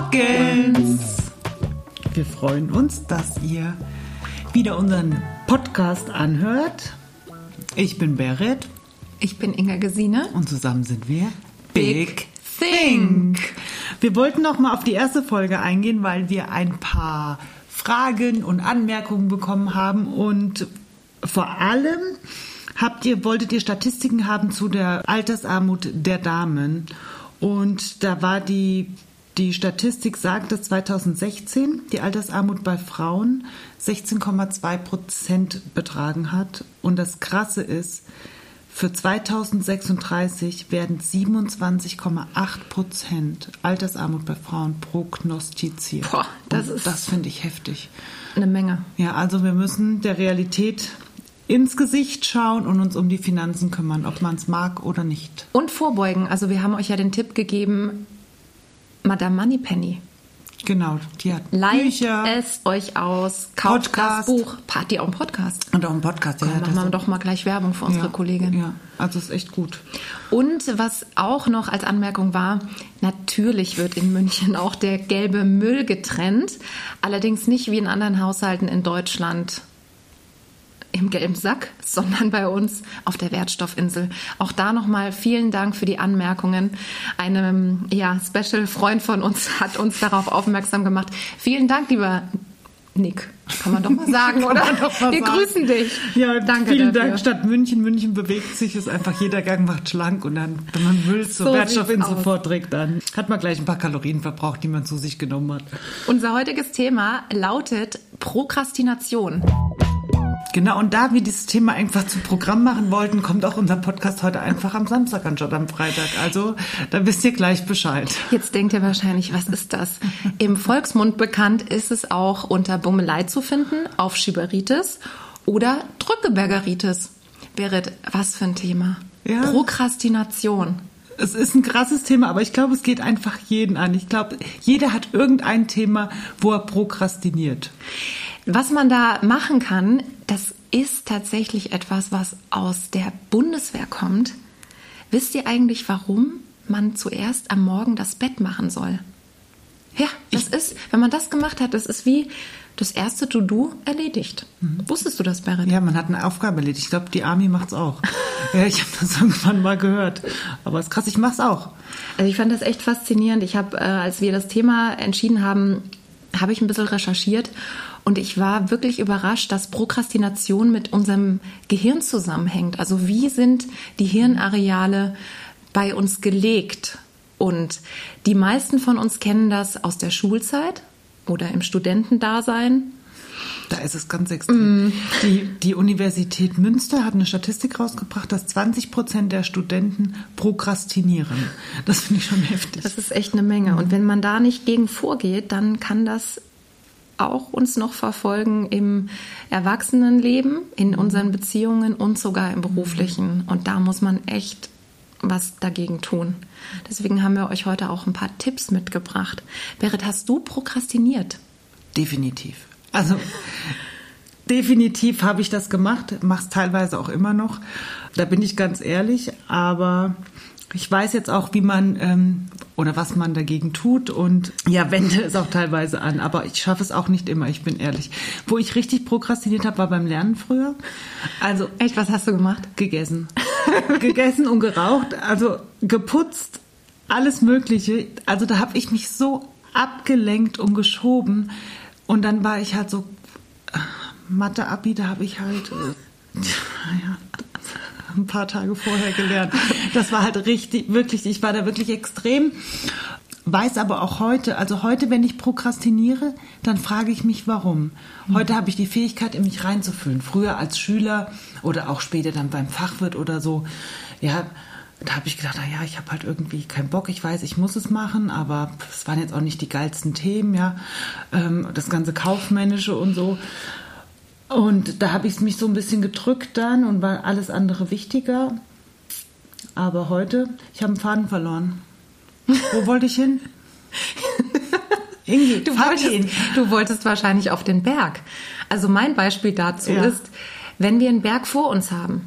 Morgens! Wir freuen uns, dass ihr wieder unseren Podcast anhört. Ich bin Berit. Ich bin Inga Gesine. Und zusammen sind wir Big Think. Wir wollten noch mal auf die erste Folge eingehen, weil wir ein paar Fragen und Anmerkungen bekommen haben und vor allem habt ihr, wolltet ihr Statistiken haben zu der Altersarmut der Damen. Und da war die, die Statistik sagt, dass 2016 die Altersarmut bei Frauen 16,2 Prozent betragen hat. Und das Krasse ist, für 2036 werden 27,8 Prozent Altersarmut bei Frauen prognostiziert. Boah, das ist das finde ich heftig. Eine Menge. Ja, also wir müssen der Realität ins Gesicht schauen und uns um die Finanzen kümmern, ob man es mag oder nicht. Und vorbeugen. Also wir haben euch ja den Tipp gegeben, Madame Moneypenny. Genau, die hat Leiht Bücher. es euch aus, kauft Podcast. das Buch, Party auch einen Podcast. Und auch einen Podcast. Ja, machen wir doch mal gleich Werbung für unsere ja, Kollegin. Ja, also ist echt gut. Und was auch noch als Anmerkung war, natürlich wird in München auch der gelbe Müll getrennt. Allerdings nicht wie in anderen Haushalten in Deutschland im gelben Sack, sondern bei uns auf der Wertstoffinsel. Auch da nochmal vielen Dank für die Anmerkungen. Ein ja, Special-Freund von uns hat uns darauf aufmerksam gemacht. Vielen Dank, lieber Nick. Kann man doch mal sagen, oder? Mal Wir sagen. grüßen dich. Ja, Danke vielen dafür. Dank. Statt München, München bewegt sich, ist einfach jeder Gang macht schlank und dann, wenn man Müll zur So Wertstoffinsel vorträgt, dann hat man gleich ein paar Kalorien verbraucht, die man zu sich genommen hat. Unser heutiges Thema lautet Prokrastination. Genau, und da wir dieses Thema einfach zum Programm machen wollten, kommt auch unser Podcast heute einfach am Samstag anstatt am Freitag. Also, da wisst ihr gleich Bescheid. Jetzt denkt ihr wahrscheinlich, was ist das? Im Volksmund bekannt ist es auch unter Bummelei zu finden, Aufschieberitis oder Drückebergeritis. Berit, was für ein Thema? Ja. Prokrastination. Es ist ein krasses Thema, aber ich glaube, es geht einfach jeden an. Ich glaube, jeder hat irgendein Thema, wo er prokrastiniert. Was man da machen kann, das ist tatsächlich etwas, was aus der Bundeswehr kommt. Wisst ihr eigentlich, warum man zuerst am Morgen das Bett machen soll? Ja, das ist, wenn man das gemacht hat, das ist wie das erste To-Do erledigt. Wusstest du das, Berit? Ja, man hat eine Aufgabe erledigt. Ich glaube, die Army macht's auch. ja, ich habe das irgendwann mal gehört. Aber es ist krass, ich mach's auch. Also ich fand das echt faszinierend. Ich habe, äh, als wir das Thema entschieden haben, habe ich ein bisschen recherchiert und ich war wirklich überrascht, dass Prokrastination mit unserem Gehirn zusammenhängt. Also wie sind die Hirnareale bei uns gelegt? Und die meisten von uns kennen das aus der Schulzeit oder im Studentendasein. Da ist es ganz extrem. Die, die Universität Münster hat eine Statistik rausgebracht, dass 20 Prozent der Studenten prokrastinieren. Das finde ich schon heftig. Das ist echt eine Menge. Und wenn man da nicht gegen vorgeht, dann kann das auch uns noch verfolgen im Erwachsenenleben, in unseren Beziehungen und sogar im beruflichen. Und da muss man echt was dagegen tun. Deswegen haben wir euch heute auch ein paar Tipps mitgebracht. Berit, hast du prokrastiniert? Definitiv. Also definitiv habe ich das gemacht, mache es teilweise auch immer noch. Da bin ich ganz ehrlich, aber ich weiß jetzt auch, wie man ähm, oder was man dagegen tut und ja, wende es auch teilweise an. Aber ich schaffe es auch nicht immer, ich bin ehrlich. Wo ich richtig prokrastiniert habe, war beim Lernen früher. Also Echt, was hast du gemacht? gegessen. gegessen und geraucht, also geputzt, alles Mögliche. Also da habe ich mich so abgelenkt und geschoben. Und dann war ich halt so, äh, Mathe-Abi, da habe ich halt, äh, ja, ein paar Tage vorher gelernt. Das war halt richtig, wirklich, ich war da wirklich extrem. Weiß aber auch heute, also heute, wenn ich prokrastiniere, dann frage ich mich, warum. Heute habe ich die Fähigkeit, in mich reinzufühlen. Früher als Schüler oder auch später dann beim Fachwirt oder so, ja, da habe ich gedacht, na ja, ich habe halt irgendwie keinen Bock. Ich weiß, ich muss es machen, aber es waren jetzt auch nicht die geilsten Themen, ja, ähm, das ganze kaufmännische und so. Und da habe ich mich so ein bisschen gedrückt dann und war alles andere wichtiger. Aber heute, ich habe einen Faden verloren. Wo wollte ich hin? Ingi, Du wolltest, du wolltest wahrscheinlich auf den Berg. Also mein Beispiel dazu Ja. ist, wenn wir einen Berg vor uns haben,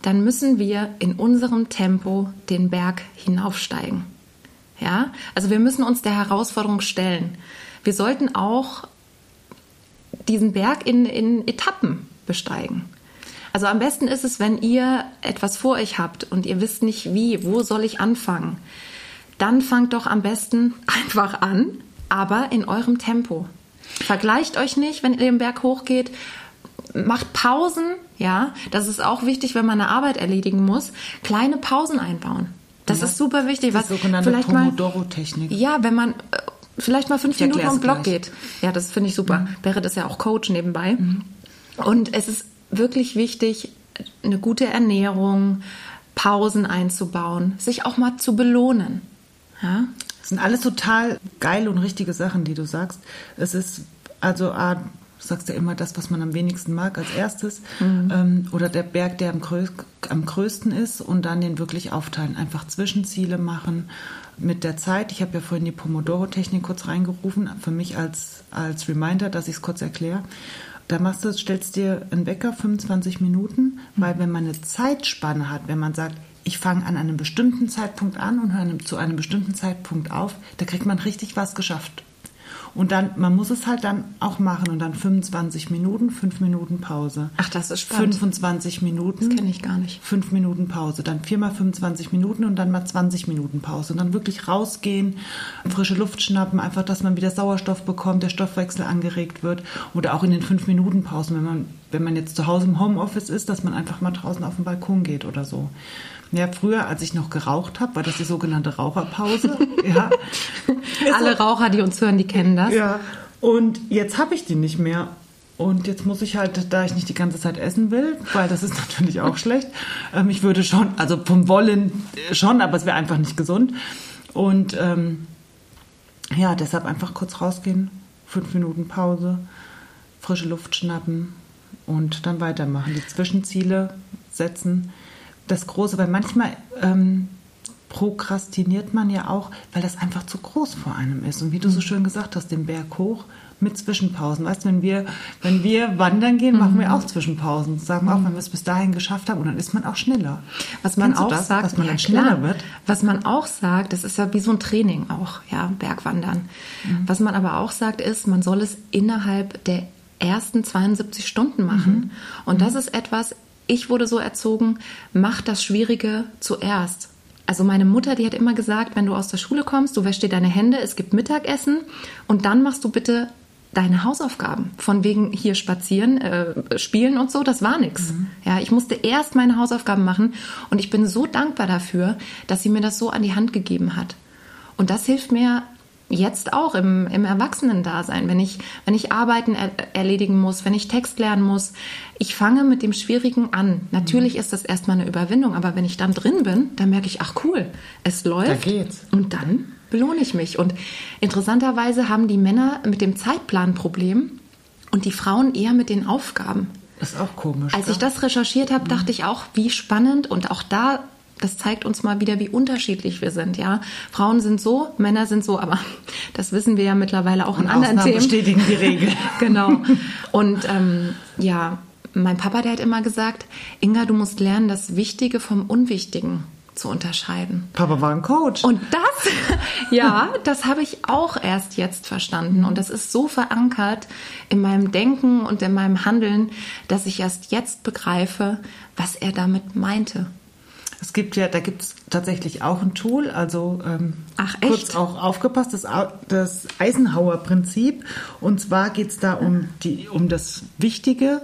dann müssen wir in unserem Tempo den Berg hinaufsteigen. Ja, also wir müssen uns der Herausforderung stellen. Wir sollten auch diesen Berg in, in Etappen besteigen. Also am besten ist es, wenn ihr etwas vor euch habt und ihr wisst nicht wie, wo soll ich anfangen, dann fangt doch am besten einfach an, aber in eurem Tempo. Vergleicht euch nicht, wenn ihr den Berg hochgeht. Macht Pausen, ja. Das ist auch wichtig, wenn man eine Arbeit erledigen muss. Kleine Pausen einbauen. Das ja, ist super wichtig. Die sogenannte Pomodoro-Technik. Ja, wenn man äh, vielleicht mal fünf ich Minuten um Block gleich. geht. Ja, das finde ich super. Mhm. Berit ist ja auch Coach nebenbei. Mhm. Und es ist wirklich wichtig, eine gute Ernährung, Pausen einzubauen, sich auch mal zu belohnen. Ja? Das sind alles total geile und richtige Sachen, die du sagst. Es ist also ah, du sagst ja immer das, was man am wenigsten mag als erstes. Mhm. Ähm, oder der Berg, der am, größ am, größten ist und dann den wirklich aufteilen. Einfach Zwischenziele machen mit der Zeit. Ich habe ja vorhin die Pomodoro-Technik kurz reingerufen, für mich als, als Reminder, dass ich es kurz erkläre. Da machst du, stellst dir einen Wecker 25 Minuten, weil wenn man eine Zeitspanne hat, wenn man sagt, ich fange an einem bestimmten Zeitpunkt an und höre zu einem bestimmten Zeitpunkt auf, da kriegt man richtig was geschafft. Und dann, man muss es halt dann auch machen und dann 25 Minuten, 5 Minuten Pause. Ach, das ist spannend. 25 Minuten. Das kenne ich gar nicht. 5 Minuten Pause. Dann viermal 25 Minuten und dann mal 20 Minuten Pause. Und dann wirklich rausgehen, frische Luft schnappen, einfach, dass man wieder Sauerstoff bekommt, der Stoffwechsel angeregt wird. Oder auch in den 5 Minuten Pausen, wenn man, wenn man jetzt zu Hause im Homeoffice ist, dass man einfach mal draußen auf den Balkon geht oder so. Ja, früher, als ich noch geraucht habe, war das die sogenannte Raucherpause. ja. Alle Raucher, die uns hören, die kennen das. Ja. Und jetzt habe ich die nicht mehr. Und jetzt muss ich halt, da ich nicht die ganze Zeit essen will, weil das ist natürlich auch schlecht. Ähm, ich würde schon, also vom Wollen schon, aber es wäre einfach nicht gesund. Und ähm, ja, deshalb einfach kurz rausgehen, fünf Minuten Pause, frische Luft schnappen und dann weitermachen. Die Zwischenziele setzen das Große, weil manchmal ähm, prokrastiniert man ja auch, weil das einfach zu groß vor einem ist. Und wie du so schön gesagt hast, den Berg hoch mit Zwischenpausen. Weißt du, wenn wir, wenn wir wandern gehen, machen wir mhm. auch Zwischenpausen. Sagen wir auch, wenn wir es bis dahin geschafft haben, und dann ist man auch schneller. Was man Kennst auch das, sagt, dass man ja, dann schneller klar. wird. Was man auch sagt, das ist ja wie so ein Training auch, ja, Bergwandern. Mhm. Was man aber auch sagt, ist, man soll es innerhalb der ersten 72 Stunden machen. Mhm. Und das ist etwas, ich wurde so erzogen, mach das Schwierige zuerst. Also meine Mutter, die hat immer gesagt, wenn du aus der Schule kommst, du wäschst dir deine Hände, es gibt Mittagessen und dann machst du bitte deine Hausaufgaben. Von wegen hier spazieren, äh, spielen und so, das war nichts. Mhm. Ja, ich musste erst meine Hausaufgaben machen und ich bin so dankbar dafür, dass sie mir das so an die Hand gegeben hat. Und das hilft mir jetzt auch im, im Erwachsenendasein, wenn ich, wenn ich Arbeiten er, erledigen muss, wenn ich Text lernen muss. Ich fange mit dem Schwierigen an. Natürlich mhm. ist das erstmal eine Überwindung, aber wenn ich dann drin bin, dann merke ich, ach cool, es läuft. Da geht's. Und dann belohne ich mich. Und interessanterweise haben die Männer mit dem Zeitplan Problem und die Frauen eher mit den Aufgaben. Das ist auch komisch. Als ich das recherchiert habe, mhm. dachte ich auch, wie spannend und auch da das zeigt uns mal wieder, wie unterschiedlich wir sind. Ja, Frauen sind so, Männer sind so, aber das wissen wir ja mittlerweile auch Und in anderen Themen. bestätigen die Regel. genau. Und ähm, ja, mein Papa, der hat immer gesagt, Inga, du musst lernen, das Wichtige vom Unwichtigen zu unterscheiden. Papa war ein Coach. Und das, ja, das habe ich auch erst jetzt verstanden. Und das ist so verankert in meinem Denken und in meinem Handeln, dass ich erst jetzt begreife, was er damit meinte. Es gibt ja, da gibt es tatsächlich auch ein Tool, also ähm, Ach, kurz auch aufgepasst, das, das Eisenhower-Prinzip. Und zwar geht es da um, die, um das Wichtige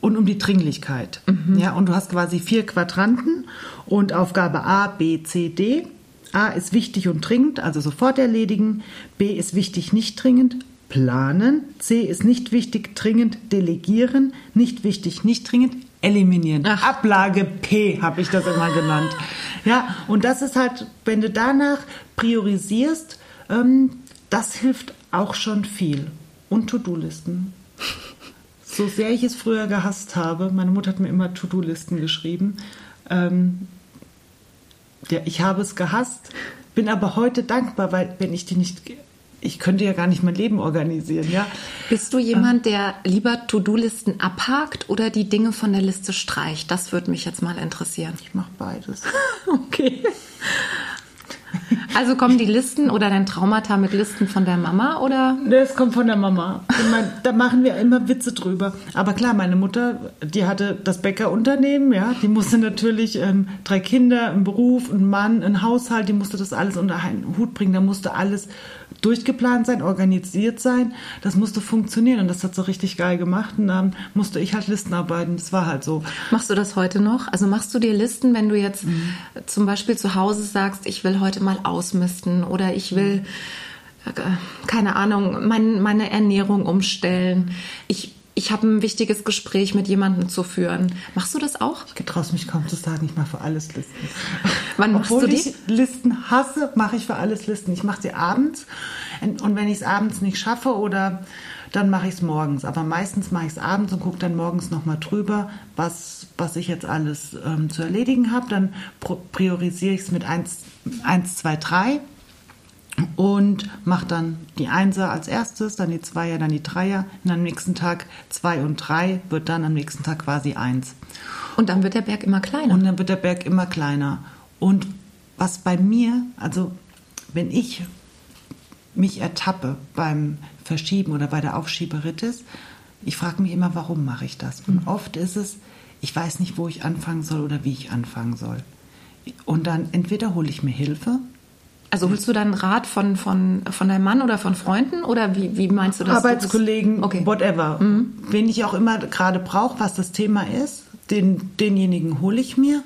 und um die Dringlichkeit. Mhm. Ja, und du hast quasi vier Quadranten und Aufgabe A, B, C, D. A ist wichtig und dringend, also sofort erledigen. B ist wichtig, nicht dringend, planen. C ist nicht wichtig, dringend, delegieren. Nicht wichtig, nicht dringend, eliminieren. Ach. Ablage P habe ich das immer genannt. Ja, und das ist halt, wenn du danach priorisierst, ähm, das hilft auch schon viel. Und To-Do-Listen. So sehr ich es früher gehasst habe, meine Mutter hat mir immer To-Do-Listen geschrieben. Ähm, ja, ich habe es gehasst, bin aber heute dankbar, weil wenn ich die nicht ich könnte ja gar nicht mein Leben organisieren, ja. Bist du jemand, der lieber To-Do-Listen abhakt oder die Dinge von der Liste streicht? Das würde mich jetzt mal interessieren. Ich mache beides. okay. Also kommen die Listen oder dein Traumata mit Listen von der Mama oder? Das kommt von der Mama. Meine, da machen wir immer Witze drüber. Aber klar, meine Mutter, die hatte das Bäckerunternehmen, ja, die musste natürlich ähm, drei Kinder, einen Beruf, einen Mann, einen Haushalt, die musste das alles unter einen Hut bringen. Da musste alles durchgeplant sein, organisiert sein. Das musste funktionieren und das hat so richtig geil gemacht. Und dann musste ich halt Listen arbeiten. Das war halt so. Machst du das heute noch? Also machst du dir Listen, wenn du jetzt mhm. zum Beispiel zu Hause sagst, ich will heute mal ausmisten oder ich will, äh, keine Ahnung, mein, meine Ernährung umstellen. Ich ich habe ein wichtiges Gespräch mit jemandem zu führen. Machst du das auch? Ich getraue mich kaum zu sagen, ich mache für alles Listen. Wann machst Obwohl du die? ich Listen hasse, mache ich für alles Listen. Ich mache sie abends und wenn ich es abends nicht schaffe oder dann mache ich es morgens. Aber meistens mache ich es abends und gucke dann morgens nochmal drüber, was, was ich jetzt alles ähm, zu erledigen habe. Dann priorisiere ich es mit 1, 1, 2, 3 und mache dann die Einser als erstes, dann die Zweier, dann die Dreier. Und am nächsten Tag zwei und drei wird dann am nächsten Tag quasi eins. Und dann wird der Berg immer kleiner. Und dann wird der Berg immer kleiner. Und was bei mir, also wenn ich mich ertappe beim Verschieben oder bei der Aufschieberitis, ich frage mich immer, warum mache ich das? Und mhm. oft ist es, ich weiß nicht, wo ich anfangen soll oder wie ich anfangen soll. Und dann entweder hole ich mir Hilfe, also holst du dann Rat von, von, von deinem Mann oder von Freunden oder wie, wie meinst du das? Arbeitskollegen, okay. whatever. Mhm. Wen ich auch immer gerade brauche, was das Thema ist, den, denjenigen hole ich mir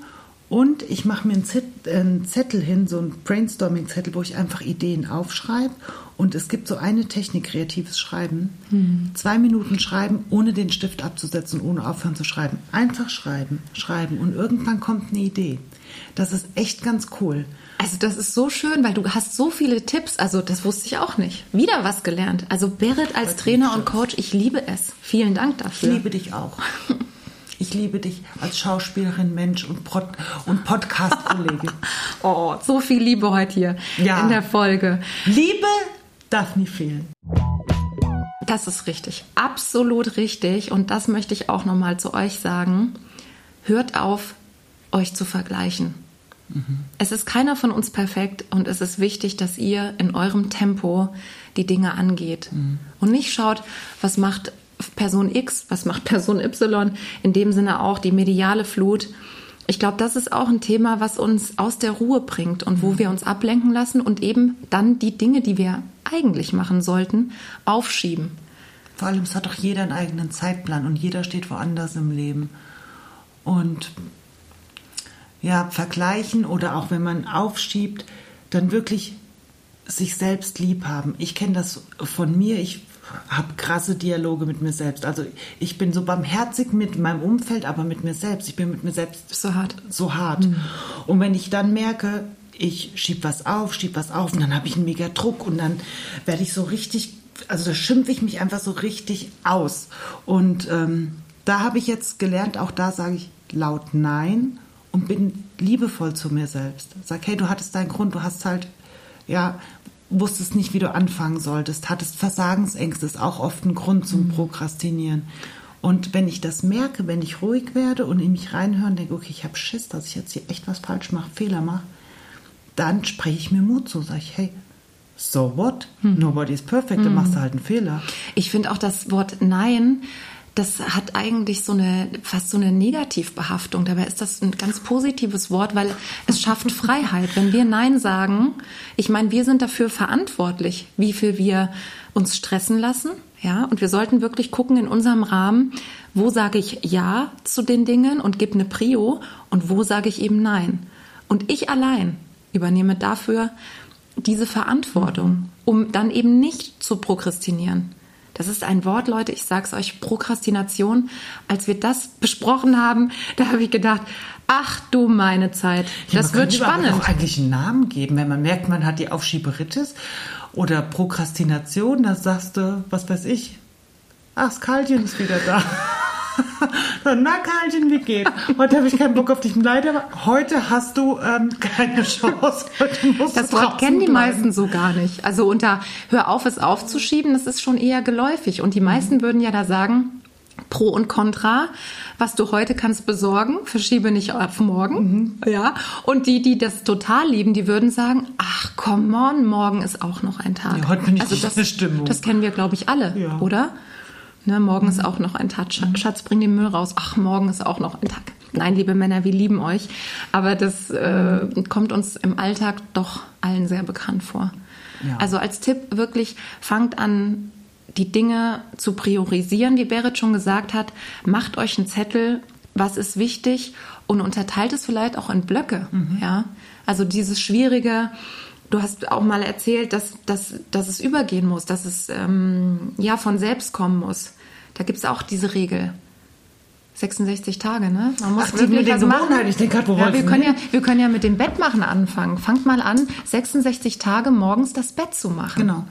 und ich mache mir einen Zettel hin, so einen Brainstorming-Zettel, wo ich einfach Ideen aufschreibe. Und es gibt so eine Technik, kreatives Schreiben. Mhm. Zwei Minuten schreiben, ohne den Stift abzusetzen, ohne aufhören zu schreiben. Einfach schreiben, schreiben und irgendwann kommt eine Idee. Das ist echt ganz cool. Also das ist so schön, weil du hast so viele Tipps. Also das wusste ich auch nicht. Wieder was gelernt. Also Berit als Trainer und Coach, ich liebe es. Vielen Dank dafür. Ich liebe dich auch. Ich liebe dich als Schauspielerin, Mensch und, Pod und Podcast-Kollegin. oh, so viel Liebe heute hier ja. in der Folge. Liebe darf nie fehlen. Das ist richtig. Absolut richtig. Und das möchte ich auch nochmal zu euch sagen. Hört auf, euch zu vergleichen. Es ist keiner von uns perfekt und es ist wichtig, dass ihr in eurem Tempo die Dinge angeht mhm. und nicht schaut, was macht Person X, was macht Person Y, in dem Sinne auch die mediale Flut. Ich glaube, das ist auch ein Thema, was uns aus der Ruhe bringt und wo mhm. wir uns ablenken lassen und eben dann die Dinge, die wir eigentlich machen sollten, aufschieben. Vor allem, es hat doch jeder einen eigenen Zeitplan und jeder steht woanders im Leben. Und ja, vergleichen oder auch wenn man aufschiebt, dann wirklich sich selbst lieb haben. Ich kenne das von mir. Ich habe krasse Dialoge mit mir selbst. Also ich bin so barmherzig mit meinem Umfeld, aber mit mir selbst. Ich bin mit mir selbst so hart. So hart. Mhm. Und wenn ich dann merke, ich schieb was auf, schieb was auf und dann habe ich einen mega Druck und dann werde ich so richtig, also da schimpfe ich mich einfach so richtig aus. Und ähm, da habe ich jetzt gelernt, auch da sage ich laut Nein und bin liebevoll zu mir selbst. Sag, hey, du hattest deinen Grund, du hast halt, ja, wusstest nicht, wie du anfangen solltest, hattest Versagensängste, ist auch oft ein Grund zum mhm. Prokrastinieren. Und wenn ich das merke, wenn ich ruhig werde und in mich reinhöre und denke, okay, ich habe Schiss, dass ich jetzt hier echt was falsch mache, Fehler mache, dann spreche ich mir Mut zu, sage ich, hey, so what? Hm. Nobody is perfect, dann machst du halt einen Fehler. Ich finde auch das Wort Nein das hat eigentlich so eine fast so eine Negativbehaftung. Dabei ist das ein ganz positives Wort, weil es schafft Freiheit. Wenn wir Nein sagen, ich meine, wir sind dafür verantwortlich, wie viel wir uns stressen lassen. Ja, und wir sollten wirklich gucken in unserem Rahmen, wo sage ich Ja zu den Dingen und gebe eine Prio und wo sage ich eben Nein. Und ich allein übernehme dafür diese Verantwortung, um dann eben nicht zu prokrastinieren. Das ist ein Wort, Leute, ich sag's euch, Prokrastination. Als wir das besprochen haben, da habe ich gedacht, ach du meine Zeit, ja, das wird spannend. auch eigentlich einen Namen geben, wenn man merkt, man hat die Aufschieberitis oder Prokrastination, da sagst du, was weiß ich, ach, Skalchen ist wieder da. Na, Karlchen, wie geht's? Heute habe ich keinen Bock auf dich. Leider, heute hast du ähm, keine Chance. das Wort kennen die meisten so gar nicht. Also unter Hör auf, es aufzuschieben, das ist schon eher geläufig. Und die meisten mhm. würden ja da sagen, Pro und Contra, was du heute kannst besorgen, verschiebe nicht auf morgen. Mhm. Ja. Und die, die das total lieben, die würden sagen, ach come on, morgen ist auch noch ein Tag. Ja, heute bin ich also das, in der Stimmung. Das kennen wir, glaube ich, alle, Ja. oder? Ne, morgen ist auch noch ein Tag. Sch- Schatz, bring den Müll raus. Ach, morgen ist auch noch ein Tag. Nein, liebe Männer, wir lieben euch. Aber das äh, kommt uns im Alltag doch allen sehr bekannt vor. Ja. Also als Tipp wirklich, fangt an, die Dinge zu priorisieren, wie Berit schon gesagt hat. Macht euch einen Zettel, was ist wichtig und unterteilt es vielleicht auch in Blöcke. Ja? Also dieses schwierige, du hast auch mal erzählt, dass, dass, dass es übergehen muss, dass es ähm, ja von selbst kommen muss. Da gibt es auch diese Regel. 66 Tage, ne? Man muss Ach, die mit den machen. Ich denke gerade, wo ja, wir können ja, wir können ja mit dem Bettmachen anfangen. Fangt mal an, 66 Tage morgens das Bett zu machen. Genau.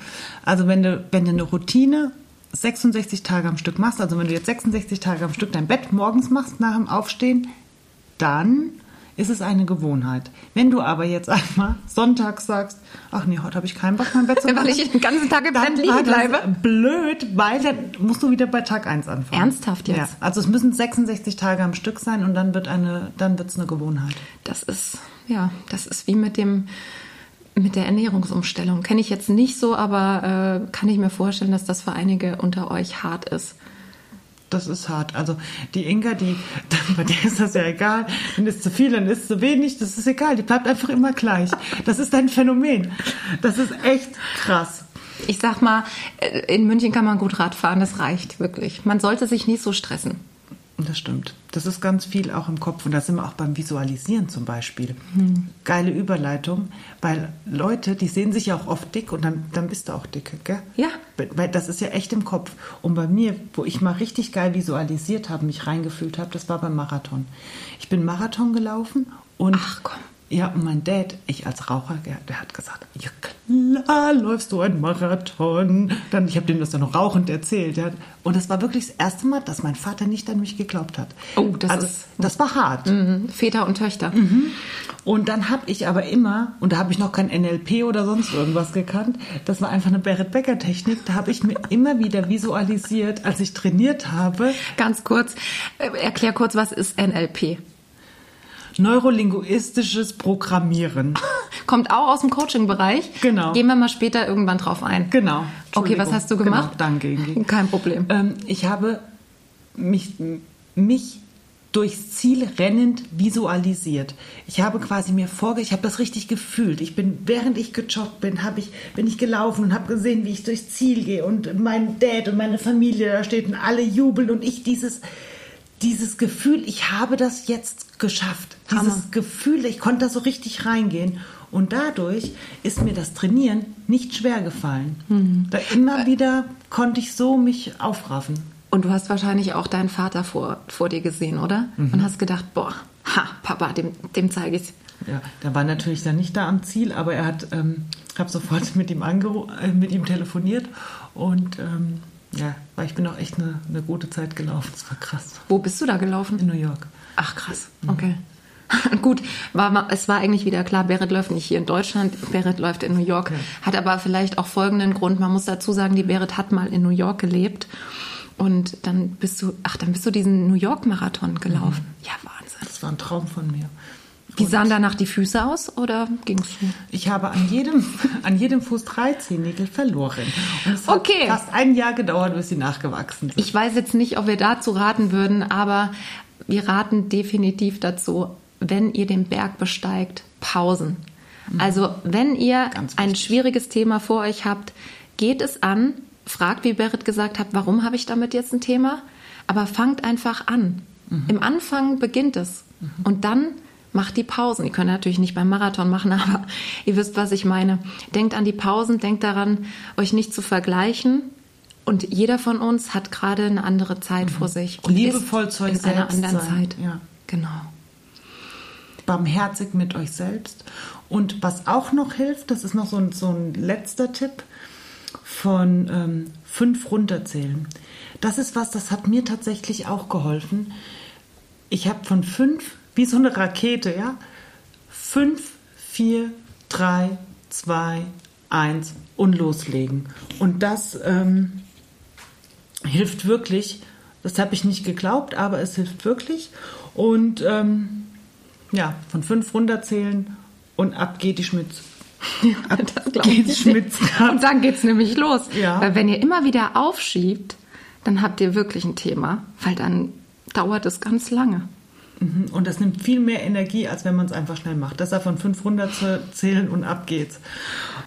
Also wenn du, wenn du eine Routine 66 Tage am Stück machst, also wenn du jetzt 66 Tage am Stück dein Bett morgens machst nach dem Aufstehen, dann ist es eine Gewohnheit. Wenn du aber jetzt einmal sonntags sagst, ach nee, heute habe ich keinen Bock, mein Bett zu Weil machen, ich den ganzen Tag im Bett liegen bleibe. blöd, weil dann musst du wieder bei Tag 1 anfangen. Ernsthaft jetzt? Ja, also es müssen 66 Tage am Stück sein und dann wird eine, dann wird's eine Gewohnheit. Das ist, ja, das ist wie mit dem, mit der Ernährungsumstellung. Kenne ich jetzt nicht so, aber äh, kann ich mir vorstellen, dass das für einige unter euch hart ist. Das ist hart. Also die Inga, die, bei der ist das ja egal. Dann ist zu viel, dann ist zu wenig. Das ist egal. Die bleibt einfach immer gleich. Das ist ein Phänomen. Das ist echt krass. Ich sag mal, äh, in München kann man gut Rad fahren, das reicht wirklich. Man sollte sich nicht so stressen. Das stimmt. Das ist ganz viel auch im Kopf. Und da sind wir auch beim Visualisieren zum Beispiel. Geile Überleitung, weil Leute, die sehen sich ja auch oft dick und dann, dann bist du auch dicke, gell? Ja. Weil das ist ja echt im Kopf. Und bei mir, wo ich mal richtig geil visualisiert habe, mich reingefühlt habe, das war beim Marathon. Ich bin Marathon gelaufen und. Ach, komm. Ja, und mein Dad, ich als Raucher, der, der hat gesagt, ja klar läufst du ein Marathon. Dann, ich habe dem das dann noch rauchend erzählt. Ja. Und das war wirklich das erste Mal, dass mein Vater nicht an mich geglaubt hat. Oh, das also, ist- das war hart. Mhm. Väter und Töchter. Und dann habe ich aber immer, und da habe ich noch kein NLP oder sonst irgendwas gekannt, das war einfach eine Barrett Becker Technik, da habe ich mir immer wieder visualisiert, als ich trainiert habe, Ganz kurz, äh, erklär kurz, was ist NLP? Neurolinguistisches Programmieren. Kommt auch aus dem Coaching-Bereich. Genau. Gehen wir mal später irgendwann drauf ein. Genau. Okay, was hast du gemacht? Genau, danke. Kein Problem. Ähm, ich habe mich, mich durchs Ziel rennend visualisiert. Ich habe quasi mir vorge, ich habe das richtig gefühlt. Ich bin, während ich gejoggt bin, habe ich, bin ich gelaufen und habe gesehen, wie ich durchs Ziel gehe und mein Dad und meine Familie da steht und alle jubeln und ich dieses, dieses Gefühl, ich habe das jetzt geschafft. Hammer. Dieses Gefühl, ich konnte da so richtig reingehen. Und dadurch ist mir das Trainieren nicht schwer gefallen. Mhm. Da immer wieder konnte ich so mich aufraffen. Und du hast wahrscheinlich auch deinen Vater vor, vor dir gesehen, oder? Mhm. Und hast gedacht, boah, ha, Papa, dem, dem zeige ich Ja, der war natürlich dann nicht da am Ziel, aber er hat, ähm, habe sofort mit ihm angeru äh, mit ihm telefoniert und ähm, ja, weil ich bin auch echt eine, eine gute Zeit gelaufen. Das war krass. Wo bist du da gelaufen? In New York. Ach krass, okay. Gut, war, es war eigentlich wieder klar, Berit läuft nicht hier in Deutschland, Berit läuft in New York. Hat aber vielleicht auch folgenden Grund, man muss dazu sagen, die Berit hat mal in New York gelebt und dann bist du, ach, dann bist du diesen New York Marathon gelaufen. Ja, Wahnsinn. Das war ein Traum von mir. Wie sahen danach die Füße aus oder ging's? Ich habe an jedem, an jedem Fuß drei Zehennägel verloren. Und es Okay. hat fast ein Jahr gedauert, bis sie nachgewachsen sind. Ich weiß jetzt nicht, ob wir dazu raten würden, aber wir raten definitiv dazu, wenn ihr den Berg besteigt, Pausen. Also wenn ihr ein schwieriges Thema vor euch habt, geht es an, fragt, wie Berit gesagt hat, warum habe ich damit jetzt ein Thema? Aber fangt einfach an. Im Anfang beginnt es. Und dann macht die Pausen. Ihr könnt natürlich nicht beim Marathon machen, aber ihr wisst, was ich meine. Denkt an die Pausen, denkt daran, euch nicht zu vergleichen. Und jeder von uns hat gerade eine andere Zeit vor sich. Und Liebevoll ist zu euch in einer selbst anderen sein. Zeit. Ja. Genau. barmherzig mit euch selbst. Und was auch noch hilft, das ist noch so ein, so ein letzter Tipp, von ähm, fünf runterzählen. Das ist was, das hat mir tatsächlich auch geholfen. Ich habe von fünf, wie so eine Rakete, ja, fünf, vier, drei, zwei, eins und loslegen. Und das ähm, hilft wirklich, Das habe ich nicht geglaubt, aber es hilft wirklich. Und ähm, ja, von fünf runterzählen und ab geht die Schmitz. Ab das geht's Schmitz. Und dann geht's nämlich los. Ja. Weil wenn ihr immer wieder aufschiebt, dann habt ihr wirklich ein Thema, weil dann dauert es ganz lange. Mhm. Und das nimmt viel mehr Energie, als wenn man es einfach schnell macht. Das von 500 zu zählen und ab geht's.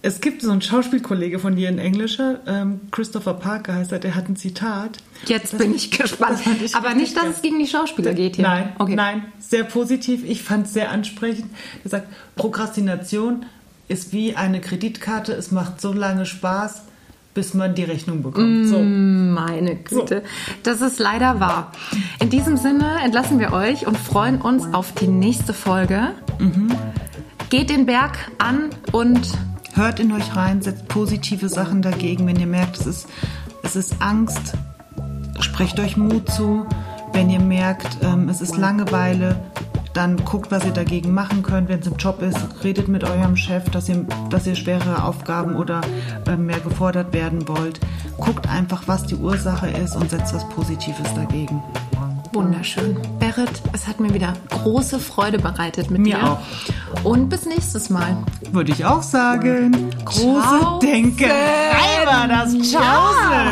Es gibt so einen Schauspielkollege von dir in Englischer, ähm, Christopher Parker heißt er, der hat ein Zitat. Jetzt das, bin ich gespannt. Ich Aber nicht, dass es gegen die Schauspieler geht hier. Nein, okay. nein, sehr positiv. Ich fand es sehr ansprechend. Er sagt, Prokrastination ist wie eine Kreditkarte. Es macht so lange Spaß, bis man die Rechnung bekommt. So. Mm, meine Güte. So. Das ist leider wahr. In diesem Sinne entlassen wir euch und freuen uns auf die nächste Folge. Mhm. Geht den Berg an und hört in euch rein, setzt positive Sachen dagegen. Wenn ihr merkt, es ist, es ist Angst, sprecht euch Mut zu. Wenn ihr merkt, ähm, es ist Langeweile, dann guckt, was ihr dagegen machen könnt. Wenn es im Job ist, redet mit eurem Chef, dass ihr, dass ihr schwere Aufgaben oder äh, mehr gefordert werden wollt. Guckt einfach, was die Ursache ist und setzt was Positives dagegen. Wunderschön. Berit, es hat mir wieder große Freude bereitet mit mir dir. auch. Und bis nächstes Mal. Würde ich auch sagen. Große Denke. Denkerei war das. Ciao. Ja.